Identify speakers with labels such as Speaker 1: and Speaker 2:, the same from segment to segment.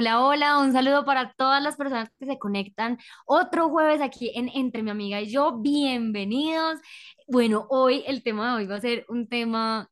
Speaker 1: Hola, hola, un saludo para todas las personas que se conectan otro jueves aquí en Entre mi amiga y yo. Bienvenidos. Bueno, hoy el tema de hoy va a ser un tema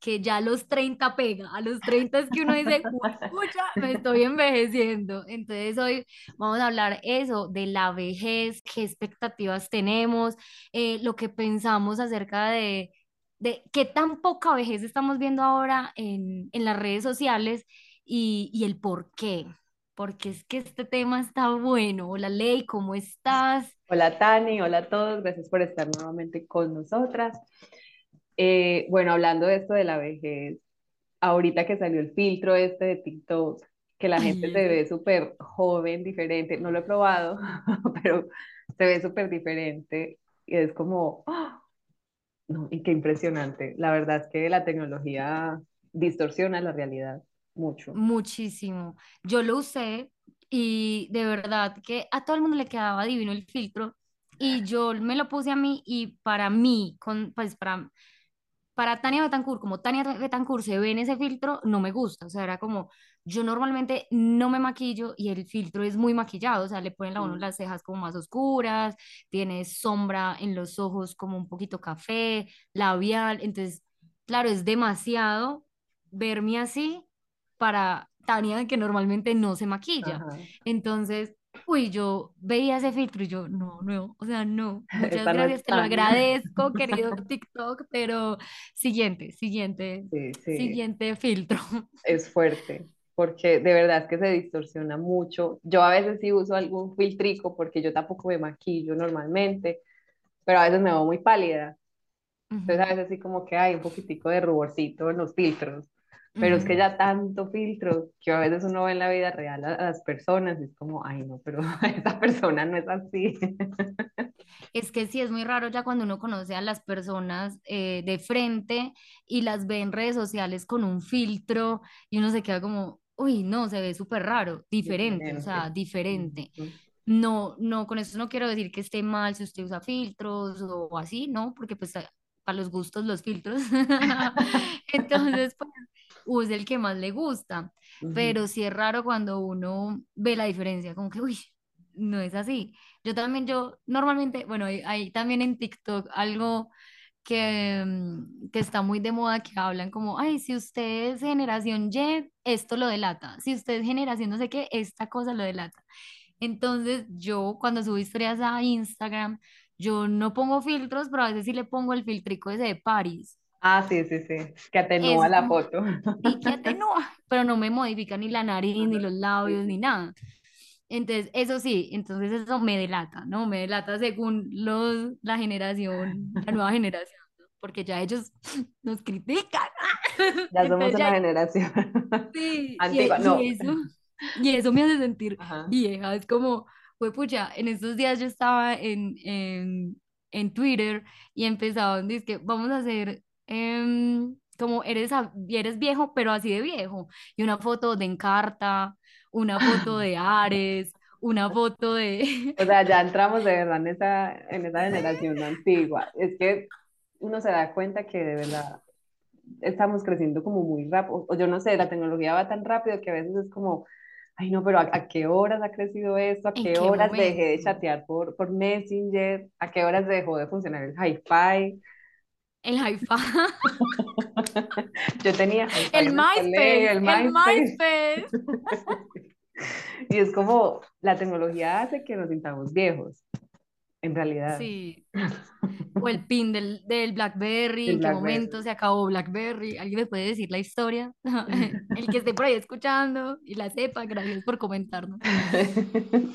Speaker 1: que ya a los 30 pega, a los 30 es que uno dice, escucha, me estoy envejeciendo. Entonces hoy vamos a hablar eso, de la vejez, qué expectativas tenemos, eh, lo que pensamos acerca de, de qué tan poca vejez estamos viendo ahora en, en las redes sociales y, y el por qué. Porque es que este tema está bueno. Hola Ley, ¿cómo estás?
Speaker 2: Hola Tani, hola a todos, gracias por estar nuevamente con nosotras. Eh, bueno, hablando de esto de la vejez, ahorita que salió el filtro este de TikTok, que la gente se ve súper joven, diferente, no lo he probado, pero se ve súper diferente y es como, ¡ah! no, y qué impresionante. La verdad es que la tecnología distorsiona la realidad mucho.
Speaker 1: Muchísimo. Yo lo usé y de verdad que a todo el mundo le quedaba divino el filtro y yo me lo puse a mí y para mí, con, pues para para Tania Betancourt, como Tania Betancourt se ve en ese filtro, no me gusta. O sea, era como, yo normalmente no me maquillo y el filtro es muy maquillado. O sea, le ponen a uno las cejas como más oscuras, tiene sombra en los ojos como un poquito café, labial. Entonces, claro, es demasiado verme así para Tania que normalmente no se maquilla. Entonces, uy, yo veía ese filtro y yo, no, no, o sea, no, muchas gracias, te lo agradezco, querido TikTok, pero siguiente, siguiente, siguiente filtro.
Speaker 2: Es fuerte, porque de verdad es que se distorsiona mucho. Yo a veces sí uso algún filtrico porque yo tampoco me maquillo normalmente, pero a veces me veo muy pálida. Entonces a veces sí como que hay un poquitico de ruborcito en los filtros pero es que ya tanto filtro que a veces uno ve en la vida real a, las personas y es como, ay no, pero esa persona no es así.
Speaker 1: Es que sí, es muy raro ya cuando uno conoce a las personas eh, de frente y las ve en redes sociales con un filtro y uno se queda como, uy, no, se ve súper raro, diferente, o sea, diferente. No, no, con eso no quiero decir que esté mal si usted usa filtros o así, ¿no? Porque pues para los gustos los filtros. Entonces, pues use el que más le gusta, pero sí es raro cuando uno ve la diferencia, como que, uy, no es así. Yo también, yo normalmente, bueno, hay, también en TikTok algo que, mm, que está muy de moda, que hablan como, ay, si usted es generación Y, esto lo delata, si usted es generación no sé qué, esta cosa lo delata. Entonces yo cuando subo historias a Instagram, yo no pongo filtros, pero a veces sí le pongo el filtrico ese de Paris.
Speaker 2: Ah, sí, sí, sí, que atenúa la foto.
Speaker 1: Sí, que atenúa, pero no me modifica ni la nariz, ni los labios, ni nada. Entonces, eso sí, entonces eso me delata, ¿no? Me delata según los, la generación, la nueva generación, porque ya ellos nos critican.
Speaker 2: Ya somos una generación
Speaker 1: sí, antigua, y, no. Y eso, y eso me hace sentir vieja, es como, fue pucha, en estos días yo estaba en, en, en Twitter y empezaban, dice que vamos a hacer Em, como eres, eres viejo, pero así de viejo. Y una foto de Encarta, una foto de Ares, una foto de...
Speaker 2: O sea, ya entramos de verdad en esa, en esa generación antigua. Es que uno se da cuenta que de verdad estamos creciendo como muy rápido. O yo no sé, la tecnología va tan rápido que a veces es como, ay no, pero ¿a, qué horas ha crecido esto? ¿A qué, horas dejé de chatear por, por Messenger? ¿A qué horas dejó de funcionar el hi-fi?
Speaker 1: El hi-fi.
Speaker 2: Yo tenía
Speaker 1: el MySpace, el MySpace.
Speaker 2: y es como la tecnología hace que nos sintamos viejos, en realidad.
Speaker 1: Sí. O el pin del, del BlackBerry, en qué momento se acabó BlackBerry. ¿Alguien me puede decir la historia? el que esté por ahí escuchando y la sepa, gracias por comentarnos.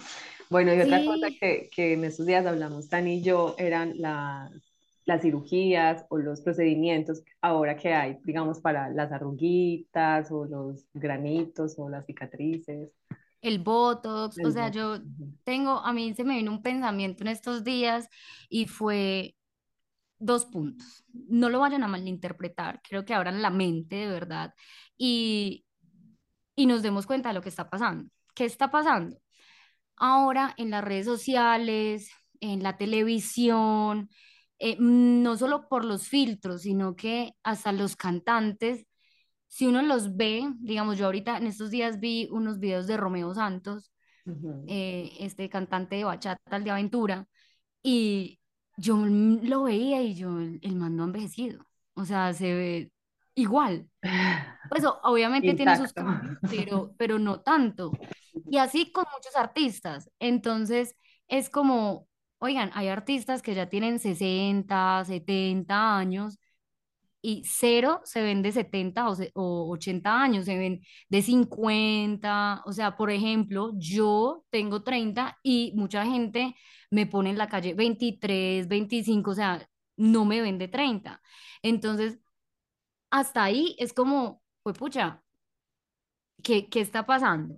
Speaker 2: bueno, y otra cosa que, que en estos días hablamos, Tani y yo, eran las las cirugías o los procedimientos ahora que hay, digamos, para las arruguitas o los granitos o las cicatrices.
Speaker 1: el Botox, o
Speaker 2: El
Speaker 1: sea,
Speaker 2: voto.
Speaker 1: yo tengo, a mí se me vino un pensamiento en estos días y fue dos puntos. No lo vayan a malinterpretar, creo que abran la mente de verdad y, y nos demos cuenta de lo que está pasando. ¿Qué está pasando? Ahora en las redes sociales, en la televisión, eh, no solo por los filtros, sino que hasta los cantantes, si uno los ve, digamos, yo ahorita en estos días vi unos videos de Romeo Santos, eh, este cantante de bachata, el de aventura, y yo mm, lo veía y yo, el, el man no ha envejecido, o sea, se ve igual. Pues obviamente tiene sus cambios, pero, pero no tanto. Y así con muchos artistas. Entonces es como, oigan, hay artistas que ya tienen 60 70 años y cero se ven de 70 o, se- o 80 años, se ven de cincuenta O sea, por ejemplo, yo tengo 30 y mucha gente me pone en la calle veintitrés veinticinco o sea, no me ven de treinta Entonces, hasta ahí es como, pues pucha, ¿qué, qué está pasando?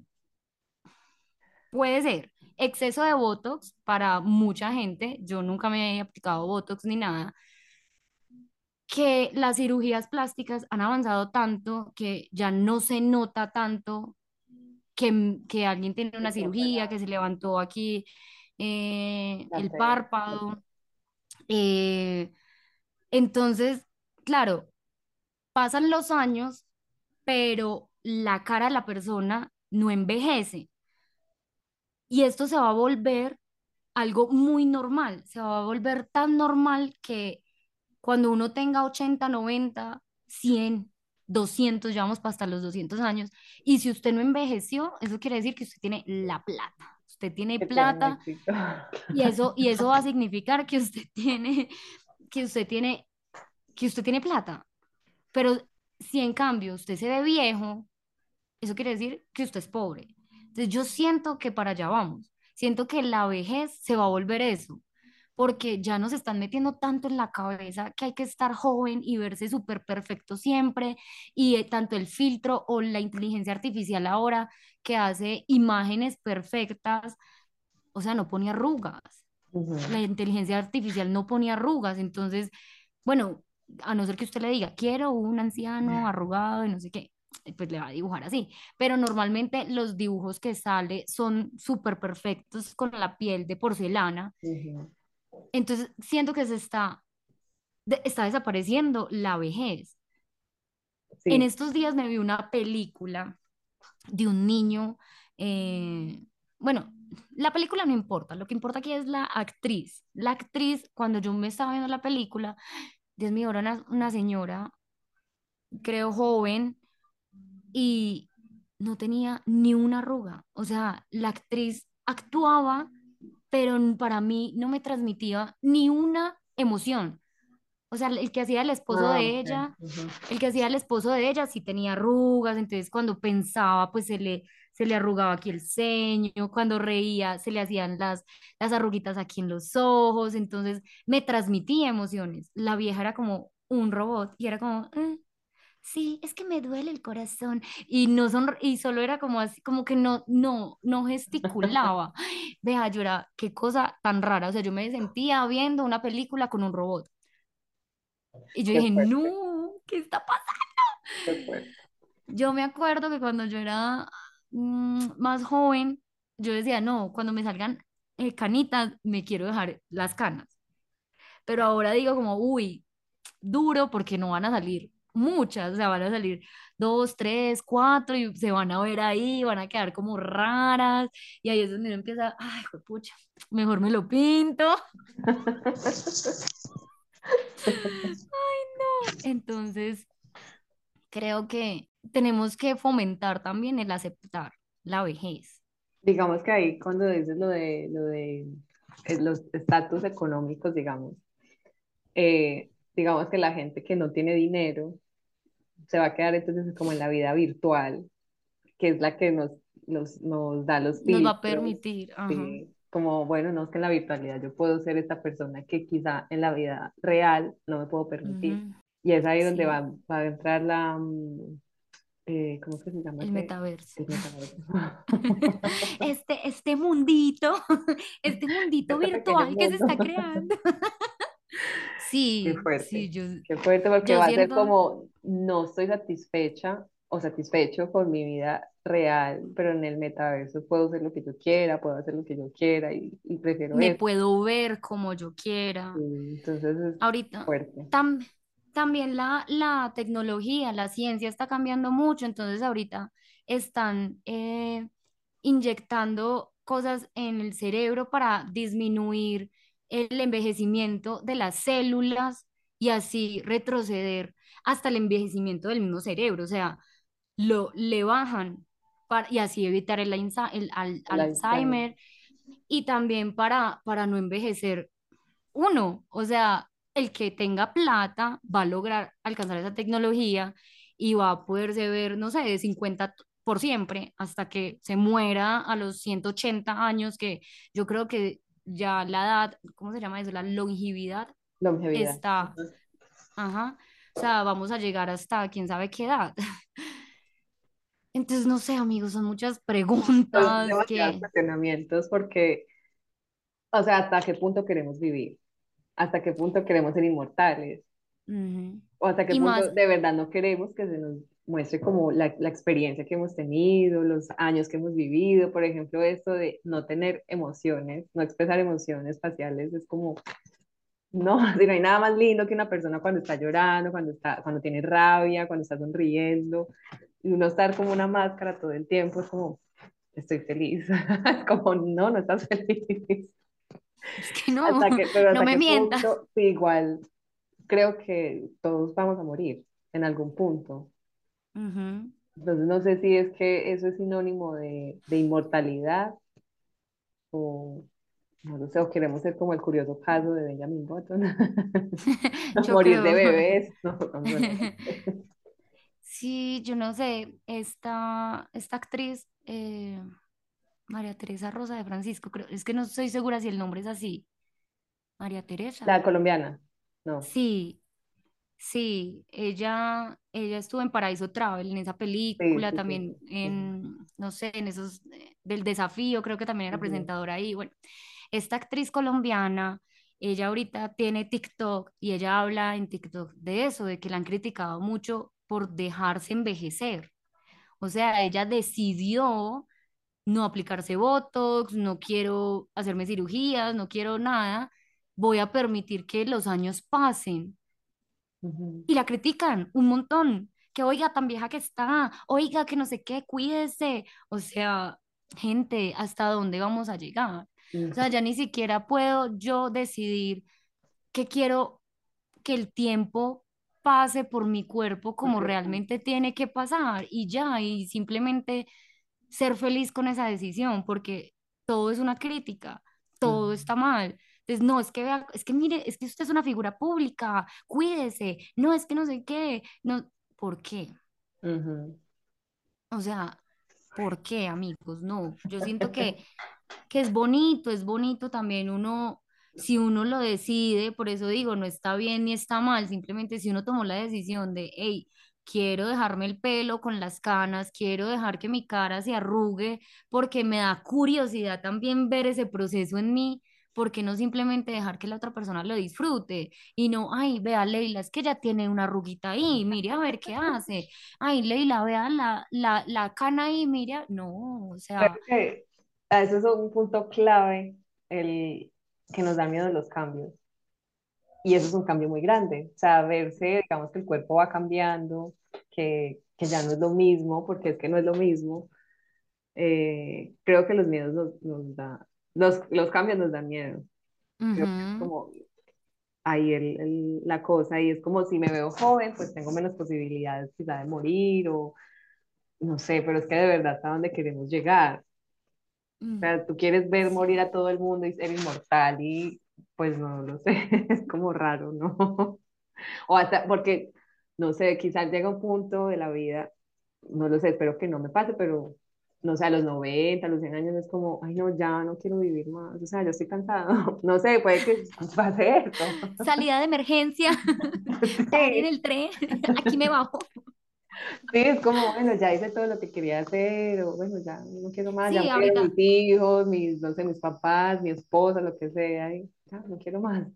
Speaker 1: Puede ser exceso de Botox para mucha gente, yo nunca me he aplicado Botox ni nada, que las cirugías plásticas han avanzado tanto que ya no se nota tanto que, que alguien tiene una cirugía, que se levantó aquí eh, el párpado. eh, entonces, claro, pasan los años, pero la cara de la persona no envejece. Y esto se va a volver algo muy normal, se va a volver tan normal que cuando uno tenga 80 90 100 200 ya vamos para hasta los 200 años, y si usted no envejeció, eso quiere decir que usted tiene la plata, usted tiene plata y eso, y eso va a significar que usted tiene, que usted tiene, que usted tiene plata. Pero si en cambio usted se ve viejo, eso quiere decir que usted es pobre. Entonces yo siento que para allá vamos. Siento que la vejez se va a volver eso, porque ya nos están metiendo tanto en la cabeza que hay que estar joven y verse súper perfecto siempre, y eh, tanto el filtro o la inteligencia artificial ahora que hace imágenes perfectas, o sea, no pone arrugas. La inteligencia artificial no pone arrugas, entonces, bueno, a no ser que usted le diga, quiero un anciano arrugado y no sé qué, pues le va a dibujar así. Pero normalmente los dibujos que sale son súper perfectos con la piel de porcelana.
Speaker 2: Ujú.
Speaker 1: Entonces, siento que se está, está desapareciendo la vejez. En estos días me vi una película de un niño, eh, bueno, la película no importa, lo que importa aquí es la actriz. La actriz, cuando yo me estaba viendo la película, Dios mío, era una, una señora, creo joven, y no tenía ni una arruga. O sea, la actriz actuaba, pero para mí no me transmitía ni una emoción. O sea, el que hacía el esposo
Speaker 2: Ah,
Speaker 1: de ella, el que hacía el esposo de ella sí tenía arrugas, entonces cuando pensaba, pues se le, se le arrugaba aquí el ceño, cuando reía, se le hacían las, las arruguitas aquí en los ojos, entonces me transmitía emociones. La vieja era como un robot y era como, "Eh, sí, es que me duele el corazón y no son, y solo era como así, como que no, no, no gesticulaba. Yo era, qué cosa tan rara, o sea, yo me sentía viendo una película con un robot. Y yo
Speaker 2: Qué
Speaker 1: dije,
Speaker 2: fuerte,
Speaker 1: no, ¿qué está pasando?
Speaker 2: qué.
Speaker 1: Yo me acuerdo que cuando yo era mm, más joven, yo decía, no, cuando me salgan eh, canitas, me quiero dejar las canas. Pero ahora digo como, uy, duro porque no van a salir muchas, o sea, van a salir dos, tres, cuatro y se van a ver ahí, van a quedar como raras. Y ahí es donde uno empieza, ay, pucha, mejor me lo pinto. Entonces, creo que tenemos que fomentar también el aceptar la vejez.
Speaker 2: Digamos que ahí cuando dices lo de, lo de eh, los estatus económicos, digamos, eh, digamos que la gente que no tiene dinero se va a quedar entonces como en la vida virtual, que es la que nos, nos, nos da los
Speaker 1: Nos va a
Speaker 2: filtros,
Speaker 1: permitir, ajá.
Speaker 2: sí, como, bueno, no es que en la virtualidad yo puedo ser esta persona que quizá en la vida real no me puedo permitir. Y es ahí donde
Speaker 1: sí,
Speaker 2: va, va a entrar la, mm, eh, ¿cómo es que se llama?
Speaker 1: El metaverso.
Speaker 2: El metaverso.
Speaker 1: Este, este mundito, este mundito virtual que se está
Speaker 2: mundo.
Speaker 1: creando.
Speaker 2: Qué
Speaker 1: Sí, sí,
Speaker 2: fuerte,
Speaker 1: yo,
Speaker 2: qué fuerte porque va a ser como no estoy satisfecha o satisfecho con mi vida real, pero en el metaverso puedo hacer lo que yo quiera, puedo hacer lo que yo quiera y, y prefiero
Speaker 1: me
Speaker 2: eso.
Speaker 1: puedo ver como yo quiera.
Speaker 2: Entonces es
Speaker 1: Ahorita
Speaker 2: fuerte.
Speaker 1: tam- también la, la tecnología, la ciencia está cambiando mucho, entonces ahorita están eh, inyectando cosas en el cerebro para disminuir el envejecimiento de las células y así retroceder hasta el envejecimiento del mismo cerebro, o sea, lo le bajan para, y así evitar el,
Speaker 2: Alzheimer.
Speaker 1: Y también para, para no envejecer uno, o sea, el que tenga plata va a lograr alcanzar esa tecnología y va a poderse ver, no sé, de 50 t- por siempre hasta que se muera a los 180 años, que yo creo que ya la edad, ¿cómo se llama eso? La longevidad
Speaker 2: Longevidad.
Speaker 1: está, ajá, o sea, vamos a llegar hasta quién sabe qué edad. Entonces, no sé, amigos, son muchas
Speaker 2: Son
Speaker 1: preguntas
Speaker 2: demasiados
Speaker 1: que...
Speaker 2: cuestionamientos porque, o sea, ¿hasta qué punto queremos vivir? ¿Hasta qué punto queremos ser inmortales? ¿O hasta qué
Speaker 1: Y
Speaker 2: punto
Speaker 1: más,
Speaker 2: de verdad no queremos que se nos muestre como la, la experiencia que hemos tenido, los años que hemos vivido? Por ejemplo, esto de no tener emociones, no expresar emociones faciales, es como, no, si no hay nada más lindo que una persona cuando está llorando, cuando está, cuando tiene rabia, cuando está sonriendo, y uno estar como una máscara todo el tiempo, es como, estoy feliz. Es como, no, no estás feliz.
Speaker 1: es que no,
Speaker 2: Hasta que, pero
Speaker 1: no
Speaker 2: hasta
Speaker 1: me mientas.
Speaker 2: punto, igual, creo que todos vamos a morir en algún punto. Entonces no sé si es que eso es sinónimo de, de inmortalidad o no lo sé, o queremos ser como el curioso caso de Benjamin Button, morir de bebés, no.
Speaker 1: Sí, yo no sé, esta, esta actriz, eh, María Teresa Rosa de Francisco, creo, es que no estoy segura si el nombre es así. María Teresa.
Speaker 2: La colombiana, no,
Speaker 1: Sí, sí, ella, ella estuvo en Paraíso Travel, en esa película,
Speaker 2: sí, sí,
Speaker 1: también
Speaker 2: sí.
Speaker 1: En, no sé, en esos, eh, del desafío, creo que también era
Speaker 2: ujú,
Speaker 1: presentadora ahí. Bueno, esta actriz colombiana, ella ahorita tiene TikTok y ella habla en TikTok de eso, de que la han criticado mucho por dejarse envejecer. O sea, ella decidió no aplicarse Botox, no quiero hacerme cirugías, no quiero nada, voy a permitir que los años pasen
Speaker 2: ujú,
Speaker 1: y la critican un montón, que oiga, tan vieja que está, oiga, que no sé qué, cuídese. O sea, gente, ¿hasta dónde vamos a llegar? O sea, ya ni siquiera puedo yo decidir que quiero que el tiempo pase por mi cuerpo como
Speaker 2: porque está.
Speaker 1: realmente tiene que pasar y ya, y simplemente ser feliz con esa decisión, porque todo es una crítica, todo
Speaker 2: Ujú,
Speaker 1: está mal. Entonces, no, es que vea, es que mire, es que usted es una figura pública, cuídese, no, es que no sé qué, no, ¿por qué?
Speaker 2: ujú.
Speaker 1: O sea, ¿por qué, amigos? No, yo siento que que es bonito, es bonito también uno, si uno lo decide, por eso digo, no está bien ni está mal, simplemente si uno tomó la decisión de, hey, quiero dejarme el pelo con las canas, quiero dejar que mi cara se arrugue, porque me da curiosidad también ver ese proceso en mí. ¿Por qué no simplemente dejar que la otra persona lo disfrute? Y no, ay, vea, Leila, es que ya tiene una arruguita ahí, mire a ver qué hace. Ay, Leila, vea la, la, la cana ahí, mire. No, o sea,
Speaker 2: que eso es un punto clave, el que nos da miedo los cambios. Y eso es un cambio muy grande. O sea, verse, digamos que el cuerpo va cambiando, que, que ya no es lo mismo, porque es que no es lo mismo. Eh, creo que los miedos nos, nos da, los, los cambios nos dan miedo. Es
Speaker 1: ujú.
Speaker 2: como ahí el, el- la cosa, y es como si me veo joven, pues tengo menos posibilidades quizá de morir o no sé, pero es que de verdad a dónde queremos llegar. O
Speaker 1: Mm,
Speaker 2: sea, tú quieres ver morir a todo el mundo y ser inmortal y pues no lo sé, es como raro, ¿no? O hasta porque, no sé, quizás llega un punto de la vida, no lo sé, espero que no me pase, pero no sé, a los 90 a los 100 años es como, ay, no, ya no quiero vivir más, o sea, ya estoy cansado. No sé, puede que pase esto.
Speaker 1: Salida de emergencia,
Speaker 2: Sí,
Speaker 1: el tren, aquí me bajo.
Speaker 2: Sí, es como, bueno, ya hice todo lo que quería hacer, o bueno, ya no quiero más, ya
Speaker 1: Sí,
Speaker 2: murieron
Speaker 1: ahorita,
Speaker 2: mis hijos, mis, no sé, mis papás, mi esposa, lo que sea, y ya no quiero más.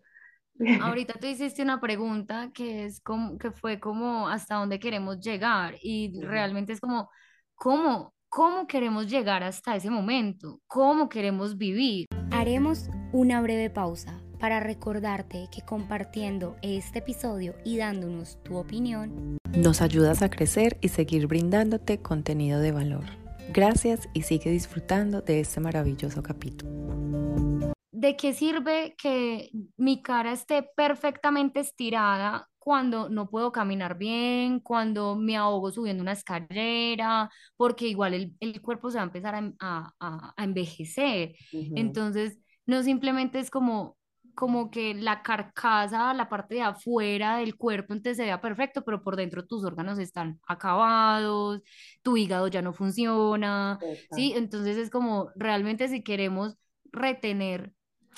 Speaker 1: ahorita tú hiciste una pregunta que es como, que fue como hasta dónde queremos llegar y realmente es como, ¿cómo, cómo queremos llegar hasta ese momento? ¿Cómo queremos vivir?
Speaker 3: Haremos una breve pausa para recordarte que compartiendo este episodio y dándonos tu opinión,
Speaker 4: Nos ayudas a crecer y seguir brindándote contenido de valor. Gracias y sigue disfrutando de este maravilloso capítulo.
Speaker 1: ¿De qué sirve que mi cara esté perfectamente estirada cuando no puedo caminar bien, cuando me ahogo subiendo una escalera? Porque igual el, el cuerpo se va a empezar a, a- a- envejecer. Entonces, no simplemente es como, como que la carcasa, la parte de afuera del cuerpo, entonces se vea perfecto, pero por dentro tus órganos están acabados, tu hígado ya no funciona, ¿sí?
Speaker 2: total,
Speaker 1: Entonces es como realmente si queremos retener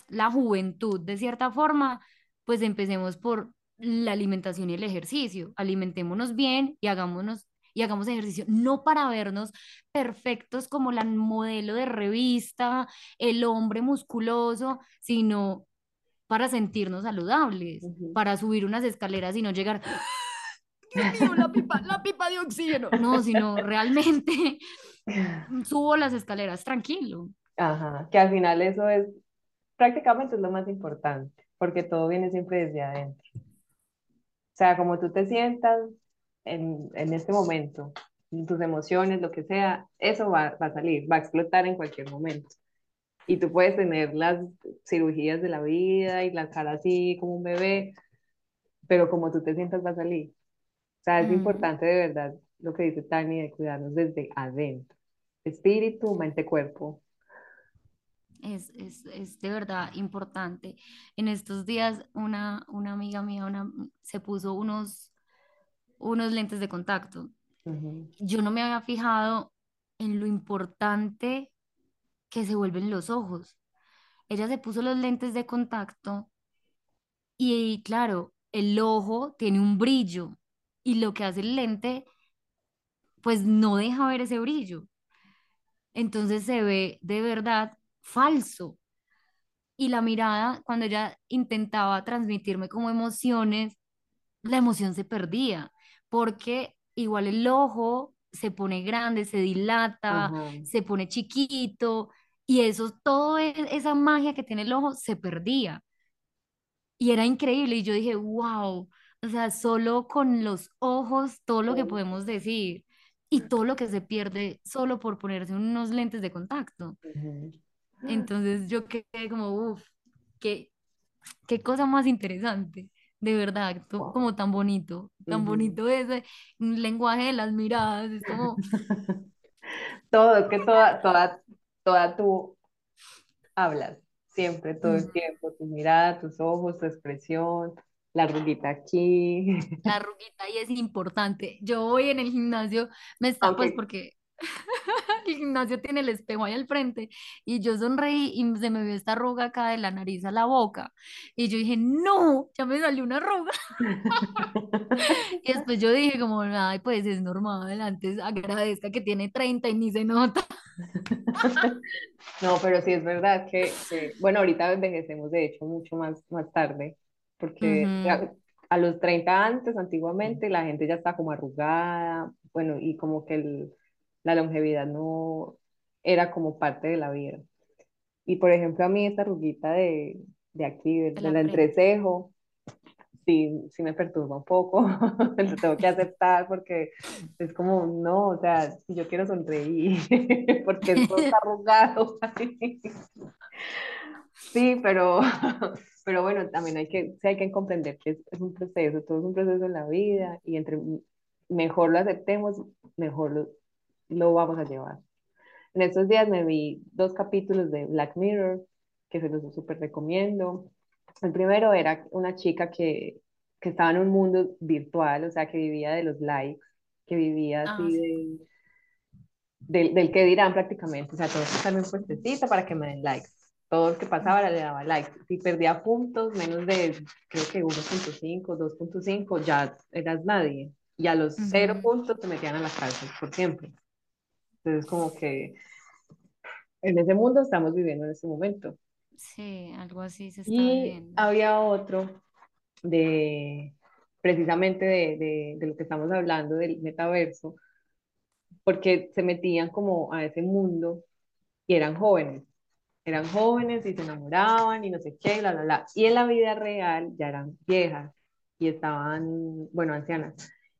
Speaker 1: la juventud de cierta forma, pues empecemos por la alimentación y el ejercicio. Alimentémonos bien y hagámonos y hagamos ejercicio, no para vernos perfectos como la modelo de revista, el hombre musculoso, sino para sentirnos saludables, para subir unas escaleras y no llegar, Dios mío, la pipa, la pipa de oxígeno. No, sino realmente subo las escaleras tranquilo.
Speaker 2: Ajá, que al final eso es, prácticamente es lo más importante, porque todo viene siempre desde adentro. O sea, como tú te sientas en, en este momento, en tus emociones, lo que sea, eso va, va a salir, va a explotar en cualquier momento. Y tú puedes tener las cirugías de la vida y la cara así como un bebé, pero como tú te sientas va a salir. O sea, es
Speaker 1: Mm.
Speaker 2: importante de verdad lo que dice Tani de cuidarnos desde adentro. Espíritu, mente, cuerpo.
Speaker 1: Es, es, es de verdad importante. En estos días una, una amiga mía una, se puso unos, unos lentes de contacto. Yo no me había fijado en lo importante que se vuelven los ojos. Ella se puso los lentes de contacto y claro, el ojo tiene un brillo y lo que hace el lente pues no deja ver ese brillo. Entonces se ve de verdad falso. y la mirada, cuando ella intentaba transmitirme como emociones, la emoción se perdía, porque igual el ojo se pone grande, se dilata, se pone chiquito, y eso, toda esa magia que tiene el ojo se perdía. Y era increíble, y yo dije, wow, o sea, solo con los ojos, todo lo que podemos decir, y todo lo que se pierde solo por ponerse unos lentes de contacto.
Speaker 2: Ujú.
Speaker 1: Entonces yo quedé como, uff, qué, qué cosa más interesante, de verdad, como tan bonito, tan bonito ese lenguaje de las miradas, es como,
Speaker 2: Todo, que toda, toda, toda tú hablas, siempre, todo el tiempo, tu mirada, tus ojos, tu expresión, la arruguita aquí.
Speaker 1: la arruguita y es importante. Yo voy en el gimnasio, me está, pues
Speaker 2: Aunque,
Speaker 1: porque el gimnasio tiene el espejo ahí al frente y yo sonreí y se me vio esta arruga acá de la nariz a la boca y yo dije, no, ya me salió una arruga. Y después yo dije como, ay, pues es normal, antes agradezca que tiene 30 y ni se nota.
Speaker 2: no, pero sí es verdad que, que, bueno, ahorita envejecemos de hecho mucho más, más tarde, porque
Speaker 1: Ujú,
Speaker 2: ya a los 30 antes, antiguamente, la gente ya está como arrugada, bueno, y como que el- la longevidad no era como parte de la vida. Y por ejemplo, a mí esta arruguita de, de aquí, de-
Speaker 1: de la
Speaker 2: del
Speaker 1: frente.
Speaker 2: entrecejo, sí, sí me perturba un poco, lo tengo que aceptar porque es como, no, o sea, si yo quiero sonreír, porque esto está arrugado. Sí, pero, pero bueno, también hay que, sí hay que comprender que es, es un proceso, todo es un proceso en la vida y entre mejor lo aceptemos, mejor lo, lo vamos a llevar. En estos días me vi dos capítulos de Black Mirror, que se los súper recomiendo. El primero era una chica que, que estaba en un mundo virtual, o sea, que vivía de los likes, que vivía
Speaker 1: Ah,
Speaker 2: así
Speaker 1: sí.
Speaker 2: de, del, del que dirán prácticamente, o sea, todo que un puestecito para que me den likes. Todo el que pasaba le daba likes. Si perdía puntos, menos de, creo que 1.5, 2.5, ya eras nadie. y a los cero
Speaker 1: Ujú.
Speaker 2: puntos te metían a la cárcel por siempre. Entonces, como que en ese mundo estamos viviendo en este momento.
Speaker 1: Sí, algo así se está
Speaker 2: Y
Speaker 1: viviendo.
Speaker 2: había otro de, precisamente de, de, de lo que estamos hablando del metaverso, porque se metían como a ese mundo y eran jóvenes. Eran jóvenes y se enamoraban y no sé qué, bla, bla, bla. Y en la vida real ya eran viejas y estaban, bueno, ancianas,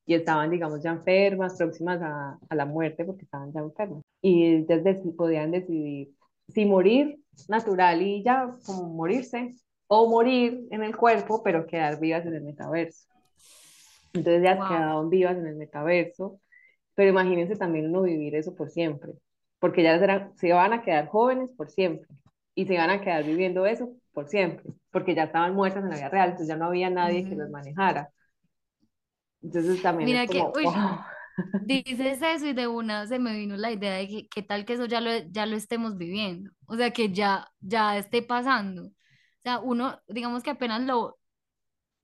Speaker 2: y estaban, digamos, ya enfermas, próximas a, a la muerte porque estaban ya enfermas. Y ellas deci- podían decidir si morir natural y ya, como morirse, o morir en el cuerpo, pero quedar vivas en el metaverso. Entonces ya
Speaker 1: Wow.
Speaker 2: quedaban vivas en el metaverso, pero imagínense también uno vivir eso por siempre, porque ya serán, se van a quedar jóvenes por siempre y se van a quedar viviendo eso por siempre, porque ya estaban muertas en la vida real, entonces ya no había nadie que los manejara. Entonces también es
Speaker 1: Mira que,
Speaker 2: como,
Speaker 1: uy, dices eso y de una se me vino la idea de que qué tal que eso ya lo, ya lo estemos viviendo, o sea, que ya, ya esté pasando. O sea, uno, digamos que apenas lo,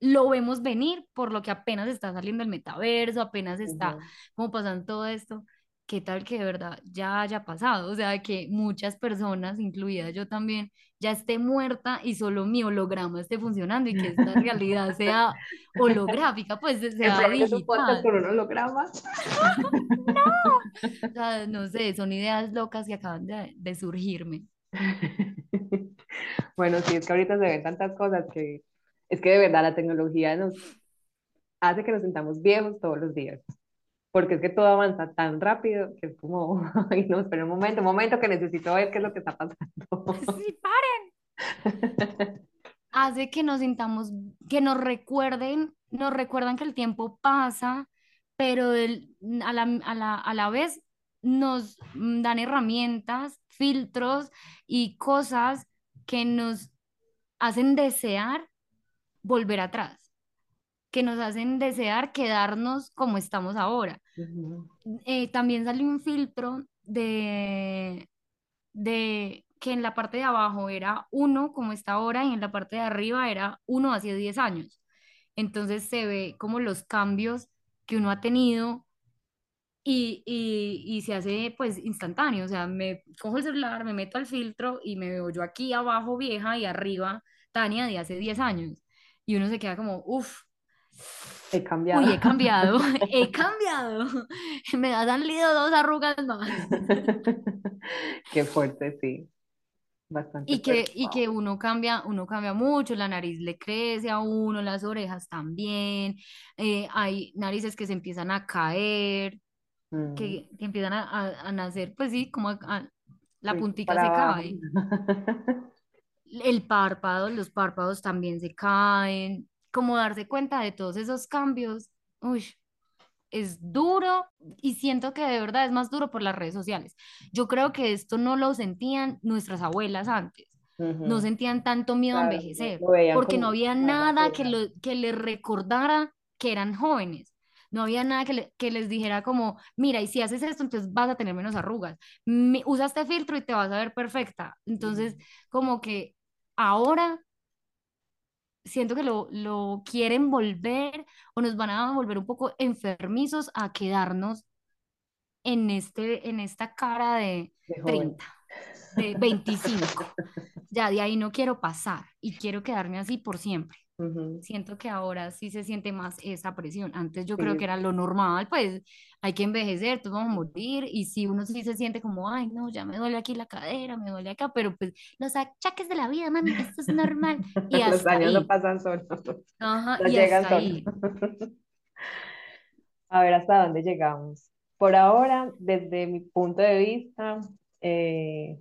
Speaker 1: lo vemos venir por lo que apenas está saliendo el metaverso, apenas está
Speaker 2: Ujú.
Speaker 1: como pasando todo esto, qué tal que de verdad ya haya pasado, o sea, que muchas personas, incluida yo también, ya esté muerta y solo mi holograma esté funcionando y que esta realidad sea holográfica, pues sea digital.
Speaker 2: con un holograma.
Speaker 1: O sea, no sé, son ideas locas que acaban de, de surgirme.
Speaker 2: Bueno, sí, es que ahorita se ven tantas cosas que es que de verdad la tecnología nos hace que nos sintamos viejos todos los días, porque es que todo avanza tan rápido que es como, ay, no, espera un momento, un momento que necesito ver qué es lo que está pasando.
Speaker 1: Sí, paren. Hace que nos sintamos, que nos recuerden, nos recuerdan que el tiempo pasa, pero el- a la, a la, a la vez nos mm, dan herramientas, filtros y cosas que nos hacen desear volver atrás, que nos hacen desear quedarnos como estamos ahora. Eh, también salió un filtro de, de que en la parte de abajo era uno como está ahora y en la parte de arriba era uno hace 10 años. Entonces se ve como los cambios que uno ha tenido y, y, y se hace pues instantáneo. O sea, me cojo el celular, me meto al filtro y me veo yo aquí abajo vieja y arriba Tania de hace 10 años. Y uno se queda como, uff,
Speaker 2: He cambiado.
Speaker 1: uy, he cambiado, he cambiado. Me han salido dos arrugas más.
Speaker 2: Qué fuerte, sí, bastante
Speaker 1: Y que, y que uno cambia, uno cambia mucho, la nariz le crece a uno, las orejas también, eh, hay narices que se empiezan a caer,
Speaker 2: Mm,
Speaker 1: que, que empiezan a, a- a nacer, pues sí, como a- la puntica se cae, el párpado, los párpados también se caen, como darse cuenta de todos esos cambios, uy, es duro y siento que de verdad es más duro por las redes sociales. Yo creo que esto no lo sentían nuestras abuelas antes. No
Speaker 2: Ujú.
Speaker 1: sentían tanto miedo a
Speaker 2: Claro, lo
Speaker 1: envejecer, porque no había nada que, lo, que les recordara que eran jóvenes. No había nada que, le- que les dijera como, mira, y si haces esto, entonces vas a tener menos arrugas. Mi- usa este filtro y te vas a ver perfecta. Entonces, como que ahora siento que lo, lo quieren volver o nos van a volver un poco enfermizos a quedarnos en, este, en esta cara de
Speaker 2: De joven.
Speaker 1: 30 de 25. Ya de ahí no quiero pasar y quiero quedarme así por siempre. Siento que ahora sí se siente más esa presión. Antes yo creo que era lo normal, pues hay que envejecer, todos vamos a morir y si uno sí se siente como, ay, no, ya me duele aquí la cadera, me duele acá, pero pues los achaques de la vida, mami, esto es normal y
Speaker 2: Los años no pasan solos,
Speaker 1: Ajá,
Speaker 2: no
Speaker 1: y
Speaker 2: llegan
Speaker 1: hasta
Speaker 2: solos.
Speaker 1: ahí.
Speaker 2: A ver hasta dónde llegamos. Por ahora, desde mi punto de vista, eh,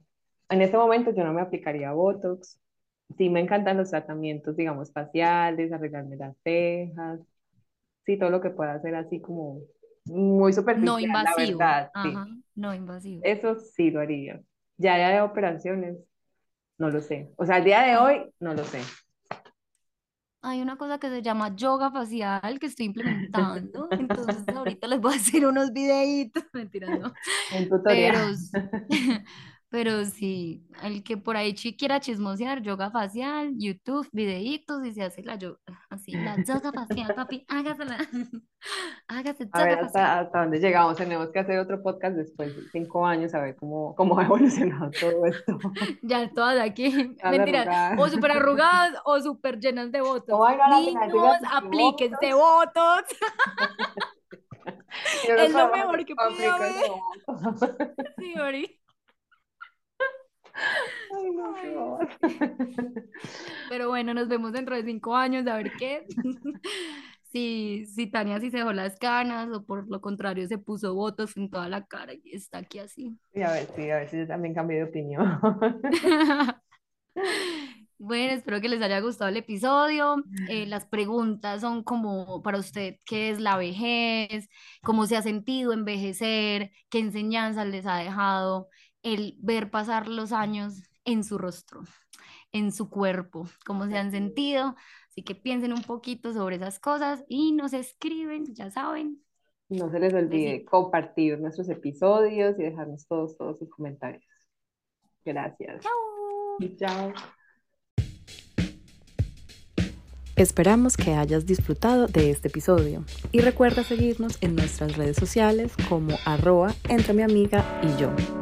Speaker 2: en este momento yo no me aplicaría Botox. Sí me encantan los tratamientos, digamos, faciales, arreglarme las cejas, sí, todo lo que pueda hacer así como muy
Speaker 1: No
Speaker 2: superficial, la
Speaker 1: invasivo.
Speaker 2: verdad, sí.
Speaker 1: Ajá, no invasivo.
Speaker 2: Eso sí lo haría. Ya de operaciones, no lo sé. O sea, al día de hoy, no lo sé.
Speaker 1: Hay una cosa que se llama yoga facial que estoy implementando, entonces ahorita les voy a hacer unos videitos, mentiras, no,
Speaker 2: Un tutorial.
Speaker 1: pero, Pero sí, el que por ahí quiera chismosear, yoga facial, YouTube, videitos y se hace la yoga, así, la yoga facial, papi, hágasela. Hágase
Speaker 2: A ver
Speaker 1: yoga
Speaker 2: hasta,
Speaker 1: facial.
Speaker 2: hasta dónde llegamos. Tenemos que hacer otro podcast después de cinco años a ver cómo, cómo ha evolucionado todo esto.
Speaker 1: Ya todas aquí, mentiras, o súper arrugadas o súper llenas de votos.
Speaker 2: ¿Cómo ay, no, a
Speaker 1: Niños, aplíquense votos.
Speaker 2: Yo
Speaker 1: Es lo mejor que
Speaker 2: voto.
Speaker 1: Sí, Ori.
Speaker 2: Ay, no,
Speaker 1: Ay. Pero bueno, nos vemos dentro de cinco años a ver qué. Si, si Tania sí se dejó las canas o por lo contrario se puso votos en toda la cara y está aquí así.
Speaker 2: Sí, a ver, sí, a ver si yo también cambié de opinión.
Speaker 1: Bueno, espero que les haya gustado el episodio. Eh, las preguntas son como para usted, ¿qué es la vejez? ¿Cómo se ha sentido envejecer? ¿Qué enseñanzas les ha dejado el ver pasar los años en su rostro, en su cuerpo? ¿Cómo se han sentido? Así que piensen un poquito sobre esas cosas y nos escriben, ya saben.
Speaker 2: No se les olvide compartir nuestros episodios y dejarnos todos, todos sus comentarios. Gracias.
Speaker 1: Chao.
Speaker 2: Chao.
Speaker 4: Esperamos que hayas disfrutado de este episodio y recuerda seguirnos en nuestras redes sociales como arroba entre mi amiga y yo.